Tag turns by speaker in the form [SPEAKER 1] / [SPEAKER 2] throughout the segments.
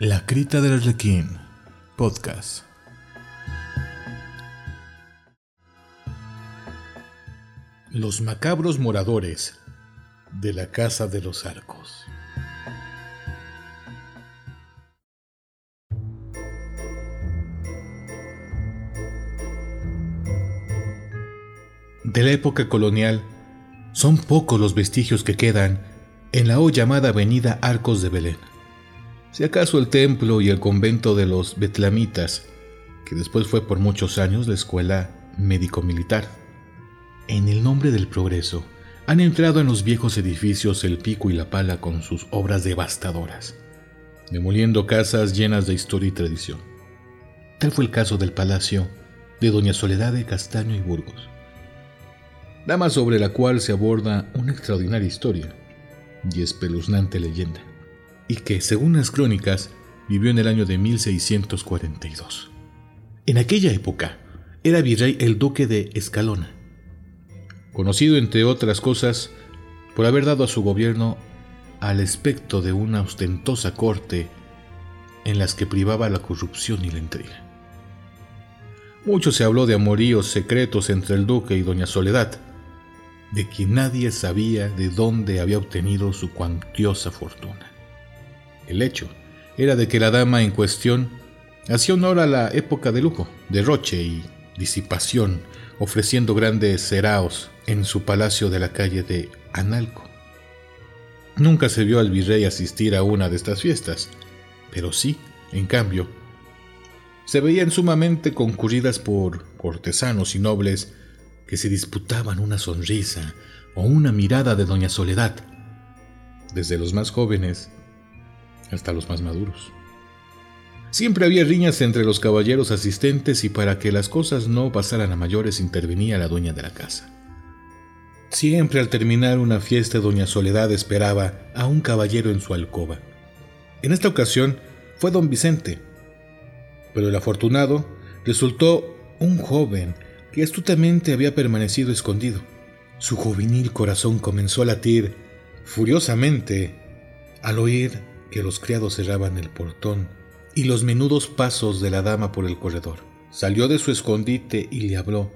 [SPEAKER 1] La Crita del Arlequín, podcast. Los macabros moradores de la Casa de los Arcos. De la época colonial, son pocos los vestigios que quedan en la hoy llamada Avenida Arcos de Belén. Si acaso el templo y el convento de los betlamitas, que después fue por muchos años la escuela médico-militar. En el nombre del progreso, han entrado en los viejos edificios el pico y la pala con sus obras devastadoras, demoliendo casas llenas de historia y tradición. Tal fue el caso del palacio de Doña Soledad de Castaño y Burgos, dama sobre la cual se aborda una extraordinaria historia y espeluznante leyenda, y que, según las crónicas, vivió en el año de 1642. En aquella época, era virrey el duque de Escalona, conocido entre otras cosas por haber dado a su gobierno al aspecto de una ostentosa corte en las que privaba la corrupción y la intriga. Mucho se habló de amoríos secretos entre el duque y doña Soledad, de quien nadie sabía de dónde había obtenido su cuantiosa fortuna. El hecho era de que la dama en cuestión hacía honor a la época de lujo, derroche y disipación, ofreciendo grandes seraos en su palacio de la calle de Analco. Nunca se vio al virrey asistir a una de estas fiestas, pero sí, en cambio, se veían sumamente concurridas por cortesanos y nobles que se disputaban una sonrisa o una mirada de doña Soledad, desde los más jóvenes hasta los más maduros. Siempre había riñas entre los caballeros asistentes y para que las cosas no pasaran a mayores intervenía la dueña de la casa. Siempre al terminar una fiesta doña Soledad esperaba a un caballero en su alcoba. En esta ocasión fue don Vicente, pero el afortunado resultó un joven que astutamente había permanecido escondido. Su juvenil corazón comenzó a latir furiosamente al oír que los criados cerraban el portón y los menudos pasos de la dama por el corredor. Salió de su escondite y le habló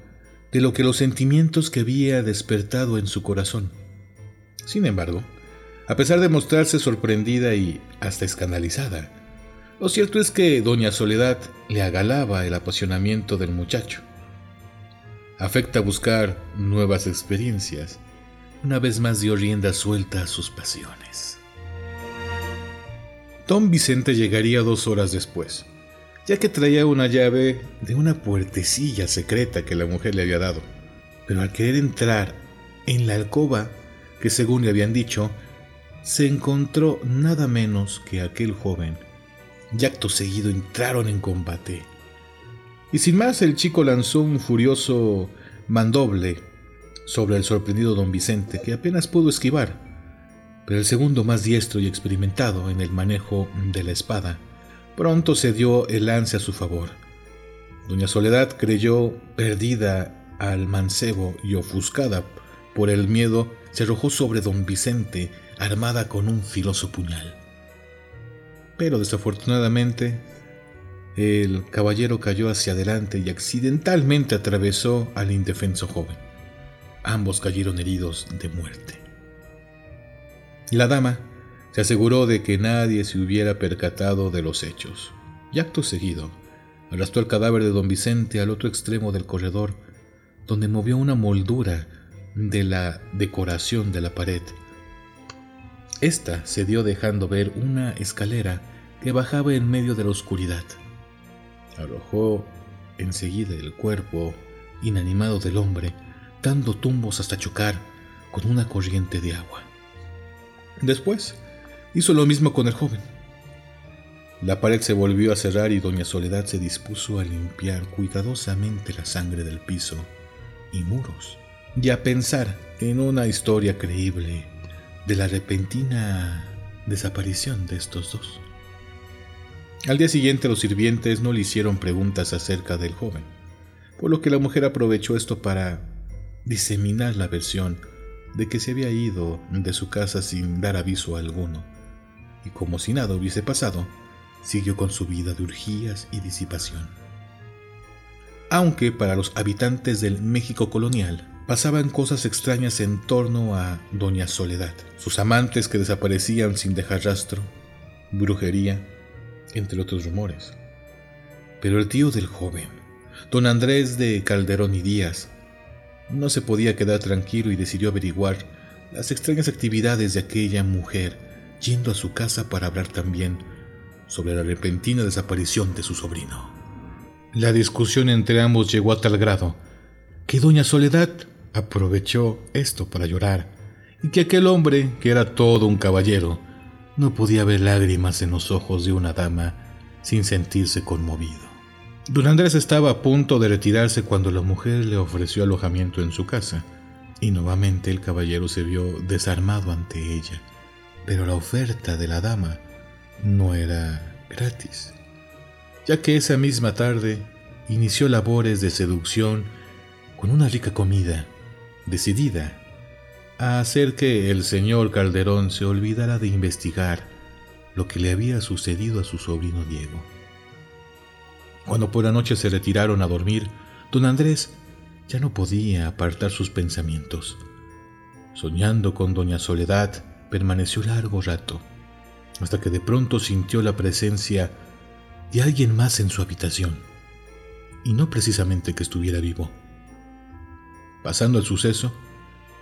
[SPEAKER 1] de lo que los sentimientos que había despertado en su corazón. Sin embargo, a pesar de mostrarse sorprendida y hasta escandalizada, lo cierto es que doña Soledad le agalaba el apasionamiento del muchacho afecta buscar nuevas experiencias, una vez más dio rienda suelta a sus pasiones. Tom Vicente llegaría dos horas después, ya que traía una llave de una puertecilla secreta que la mujer le había dado. Pero al querer entrar en la alcoba, que según le habían dicho, se encontró nada menos que aquel joven. Y acto seguido entraron en combate. Y sin más, el chico lanzó un furioso mandoble sobre el sorprendido don Vicente, que apenas pudo esquivar. Pero el segundo, más diestro y experimentado en el manejo de la espada, pronto se dio el lance a su favor. Doña Soledad creyó perdida al mancebo y ofuscada por el miedo, se arrojó sobre don Vicente, armada con un filoso puñal. Pero desafortunadamente el caballero cayó hacia adelante y accidentalmente atravesó al indefenso joven. Ambos cayeron heridos de muerte. La dama se aseguró de que nadie se hubiera percatado de los hechos, y acto seguido arrastró el cadáver de don Vicente al otro extremo del corredor, donde movió una moldura de la decoración de la pared. Esta se dio dejando ver una escalera que bajaba en medio de la oscuridad arrojó enseguida el cuerpo inanimado del hombre, dando tumbos hasta chocar con una corriente de agua. Después hizo lo mismo con el joven. La pared se volvió a cerrar y doña Soledad se dispuso a limpiar cuidadosamente la sangre del piso y muros y a pensar en una historia creíble de la repentina desaparición de estos dos. Al día siguiente los sirvientes no le hicieron preguntas acerca del joven, por lo que la mujer aprovechó esto para diseminar la versión de que se había ido de su casa sin dar aviso alguno, y como si nada hubiese pasado, siguió con su vida de urgías y disipación. Aunque para los habitantes del México colonial pasaban cosas extrañas en torno a Doña Soledad, sus amantes que desaparecían sin dejar rastro, brujería, entre otros rumores. Pero el tío del joven, don Andrés de Calderón y Díaz, no se podía quedar tranquilo y decidió averiguar las extrañas actividades de aquella mujer, yendo a su casa para hablar también sobre la repentina desaparición de su sobrino. La discusión entre ambos llegó a tal grado que doña Soledad aprovechó esto para llorar y que aquel hombre, que era todo un caballero, no podía ver lágrimas en los ojos de una dama sin sentirse conmovido. Don Andrés estaba a punto de retirarse cuando la mujer le ofreció alojamiento en su casa, y nuevamente el caballero se vio desarmado ante ella. Pero la oferta de la dama no era gratis, ya que esa misma tarde inició labores de seducción con una rica comida, decidida a hacer que el señor Calderón se olvidara de investigar lo que le había sucedido a su sobrino Diego. Cuando por la noche se retiraron a dormir, don Andrés ya no podía apartar sus pensamientos. Soñando con doña Soledad, permaneció largo rato, hasta que de pronto sintió la presencia de alguien más en su habitación, y no precisamente que estuviera vivo. Pasando el suceso,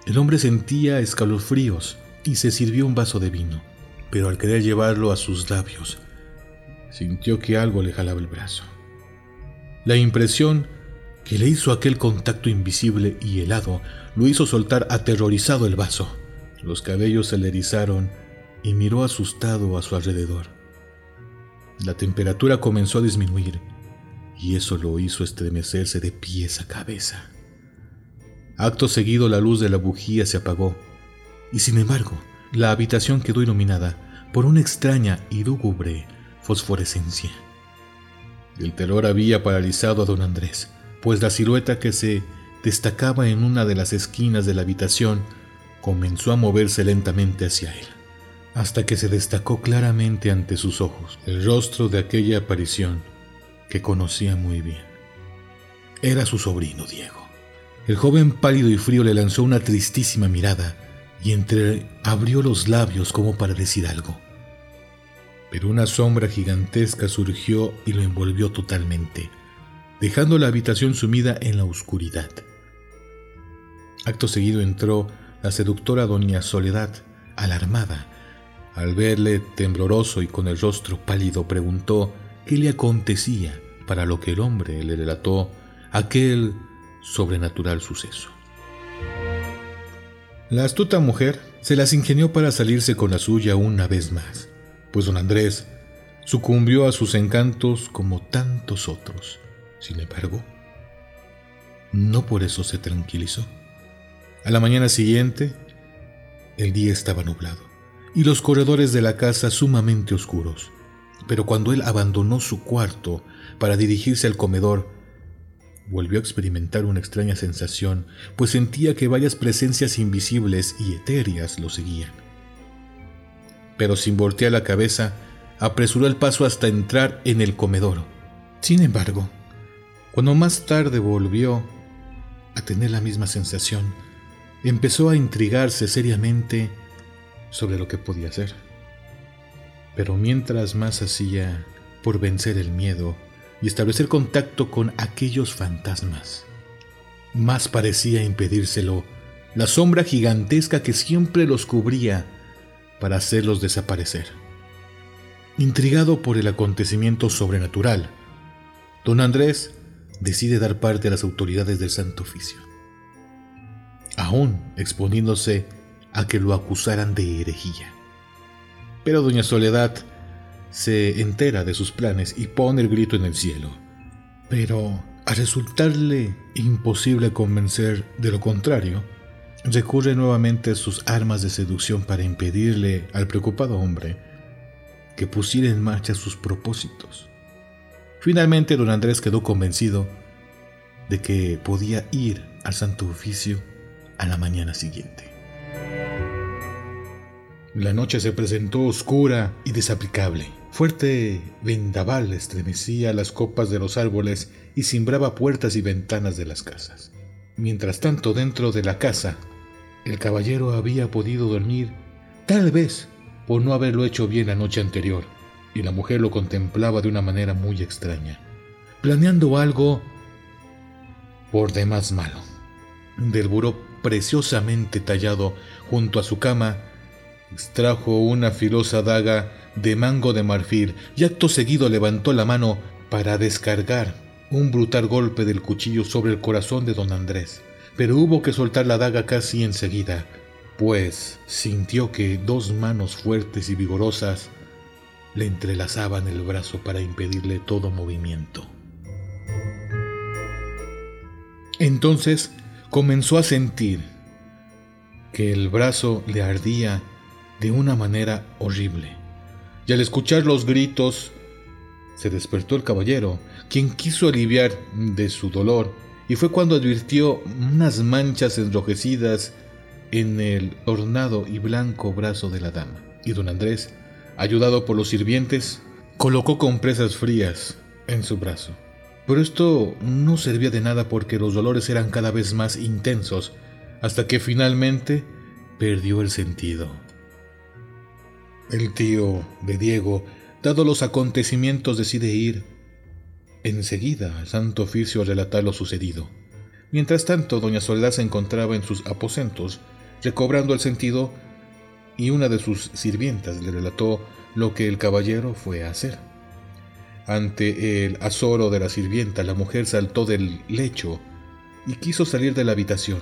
[SPEAKER 1] el hombre sentía escalofríos y se sirvió un vaso de vino, pero al querer llevarlo a sus labios, sintió que algo le jalaba el brazo. La impresión que le hizo aquel contacto invisible y helado lo hizo soltar aterrorizado el vaso. Los cabellos se le erizaron y miró asustado a su alrededor. La temperatura comenzó a disminuir y eso lo hizo estremecerse de pies a cabeza. Acto seguido la luz de la bujía se apagó y sin embargo la habitación quedó iluminada por una extraña y lúgubre fosforescencia. El terror había paralizado a don Andrés, pues la silueta que se destacaba en una de las esquinas de la habitación comenzó a moverse lentamente hacia él, hasta que se destacó claramente ante sus ojos el rostro de aquella aparición que conocía muy bien. Era su sobrino Diego. El joven pálido y frío le lanzó una tristísima mirada y entreabrió los labios como para decir algo pero una sombra gigantesca surgió y lo envolvió totalmente, dejando la habitación sumida en la oscuridad. Acto seguido entró la seductora doña Soledad, alarmada. Al verle tembloroso y con el rostro pálido, preguntó qué le acontecía, para lo que el hombre le relató aquel sobrenatural suceso. La astuta mujer se las ingenió para salirse con la suya una vez más pues don Andrés sucumbió a sus encantos como tantos otros. Sin embargo, no por eso se tranquilizó. A la mañana siguiente, el día estaba nublado y los corredores de la casa sumamente oscuros. Pero cuando él abandonó su cuarto para dirigirse al comedor, volvió a experimentar una extraña sensación, pues sentía que varias presencias invisibles y etéreas lo seguían pero sin voltear la cabeza, apresuró el paso hasta entrar en el comedor. Sin embargo, cuando más tarde volvió a tener la misma sensación, empezó a intrigarse seriamente sobre lo que podía hacer. Pero mientras más hacía por vencer el miedo y establecer contacto con aquellos fantasmas, más parecía impedírselo la sombra gigantesca que siempre los cubría para hacerlos desaparecer. Intrigado por el acontecimiento sobrenatural, don Andrés decide dar parte a las autoridades del Santo Oficio, aún exponiéndose a que lo acusaran de herejía. Pero doña Soledad se entera de sus planes y pone el grito en el cielo. Pero, a resultarle imposible convencer de lo contrario, recurre nuevamente sus armas de seducción para impedirle al preocupado hombre que pusiera en marcha sus propósitos. Finalmente, don Andrés quedó convencido de que podía ir al Santo Oficio a la mañana siguiente. La noche se presentó oscura y desaplicable. Fuerte vendaval estremecía las copas de los árboles y cimbraba puertas y ventanas de las casas. Mientras tanto, dentro de la casa, el caballero había podido dormir, tal vez por no haberlo hecho bien la noche anterior, y la mujer lo contemplaba de una manera muy extraña, planeando algo por demás malo. Del buró preciosamente tallado junto a su cama Extrajo una filosa daga de mango de marfil y acto seguido levantó la mano para descargar un brutal golpe del cuchillo sobre el corazón de don Andrés. Pero hubo que soltar la daga casi enseguida, pues sintió que dos manos fuertes y vigorosas le entrelazaban el brazo para impedirle todo movimiento. Entonces comenzó a sentir que el brazo le ardía de una manera horrible. Y al escuchar los gritos, se despertó el caballero, quien quiso aliviar de su dolor, y fue cuando advirtió unas manchas enrojecidas en el ornado y blanco brazo de la dama. Y don Andrés, ayudado por los sirvientes, colocó compresas frías en su brazo. Pero esto no servía de nada porque los dolores eran cada vez más intensos, hasta que finalmente perdió el sentido. El tío de Diego, dado los acontecimientos, decide ir enseguida al Santo Oficio a relatar lo sucedido. Mientras tanto, doña Soledad se encontraba en sus aposentos, recobrando el sentido, y una de sus sirvientas le relató lo que el caballero fue a hacer. Ante el azoro de la sirvienta, la mujer saltó del lecho y quiso salir de la habitación.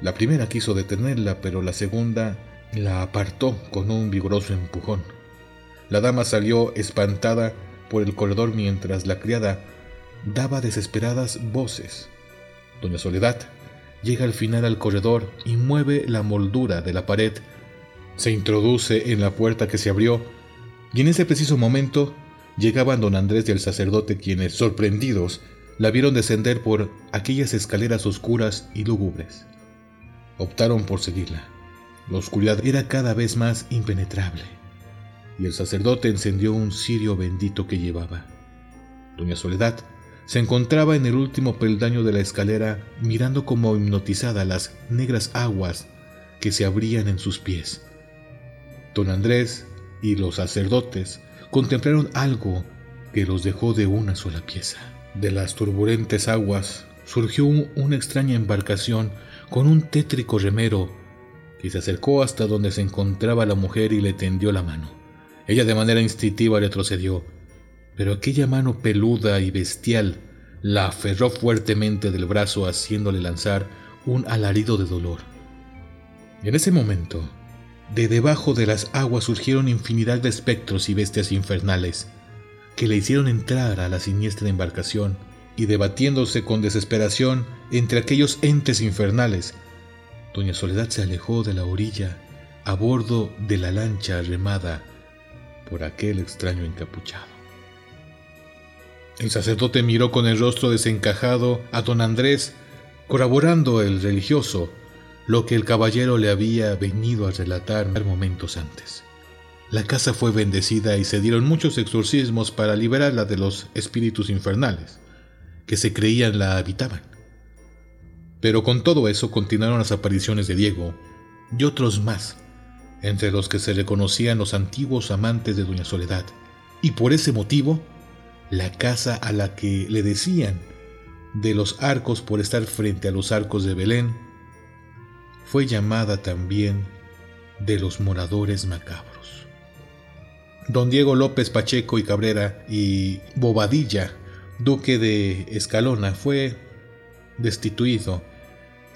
[SPEAKER 1] La primera quiso detenerla, pero la segunda la apartó con un vigoroso empujón. La dama salió espantada por el corredor mientras la criada daba desesperadas voces. Doña Soledad llega al final al corredor y mueve la moldura de la pared. Se introduce en la puerta que se abrió y en ese preciso momento llegaban don Andrés y el sacerdote quienes, sorprendidos, la vieron descender por aquellas escaleras oscuras y lúgubres. Optaron por seguirla. La oscuridad era cada vez más impenetrable, y el sacerdote encendió un cirio bendito que llevaba. Doña Soledad se encontraba en el último peldaño de la escalera mirando como hipnotizada las negras aguas que se abrían en sus pies. Don Andrés y los sacerdotes contemplaron algo que los dejó de una sola pieza. De las turbulentes aguas surgió una extraña embarcación con un tétrico remero y se acercó hasta donde se encontraba la mujer y le tendió la mano. Ella de manera instintiva retrocedió, pero aquella mano peluda y bestial la aferró fuertemente del brazo haciéndole lanzar un alarido de dolor. en ese momento, de debajo de las aguas surgieron infinidad de espectros y bestias infernales que le hicieron entrar a la siniestra embarcación y debatiéndose con desesperación entre aquellos entes infernales, Doña Soledad se alejó de la orilla a bordo de la lancha remada por aquel extraño encapuchado. El sacerdote miró con el rostro desencajado a don Andrés, corroborando el religioso lo que el caballero le había venido a relatar momentos antes. La casa fue bendecida y se dieron muchos exorcismos para liberarla de los espíritus infernales que se creían la habitaban. Pero con todo eso continuaron las apariciones de Diego y otros más, entre los que se reconocían los antiguos amantes de Doña Soledad. Y por ese motivo, la casa a la que le decían de los arcos por estar frente a los arcos de Belén, fue llamada también de los moradores macabros. Don Diego López Pacheco y Cabrera y Bobadilla, duque de Escalona, fue destituido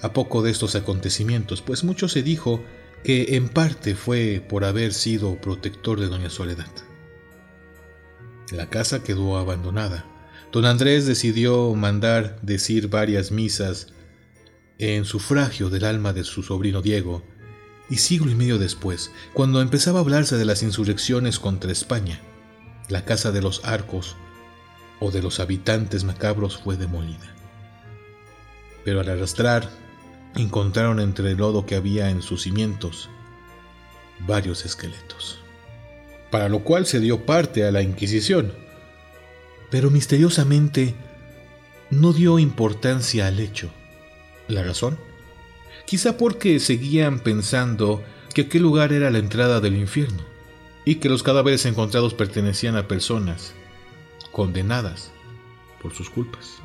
[SPEAKER 1] a poco de estos acontecimientos, pues mucho se dijo que en parte fue por haber sido protector de Doña Soledad. La casa quedó abandonada. Don Andrés decidió mandar decir varias misas en sufragio del alma de su sobrino Diego, y siglo y medio después, cuando empezaba a hablarse de las insurrecciones contra España, la casa de los arcos o de los habitantes macabros fue demolida. Pero al arrastrar encontraron entre el lodo que había en sus cimientos varios esqueletos, para lo cual se dio parte a la Inquisición, pero misteriosamente no dio importancia al hecho. ¿La razón? Quizá porque seguían pensando que aquel lugar era la entrada del infierno y que los cadáveres encontrados pertenecían a personas condenadas por sus culpas.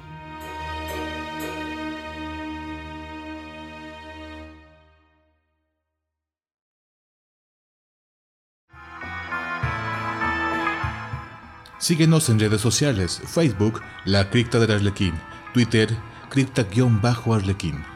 [SPEAKER 1] Síguenos en redes sociales, Facebook, La Cripta del Arlequín, Twitter, Cripta-Arlequín.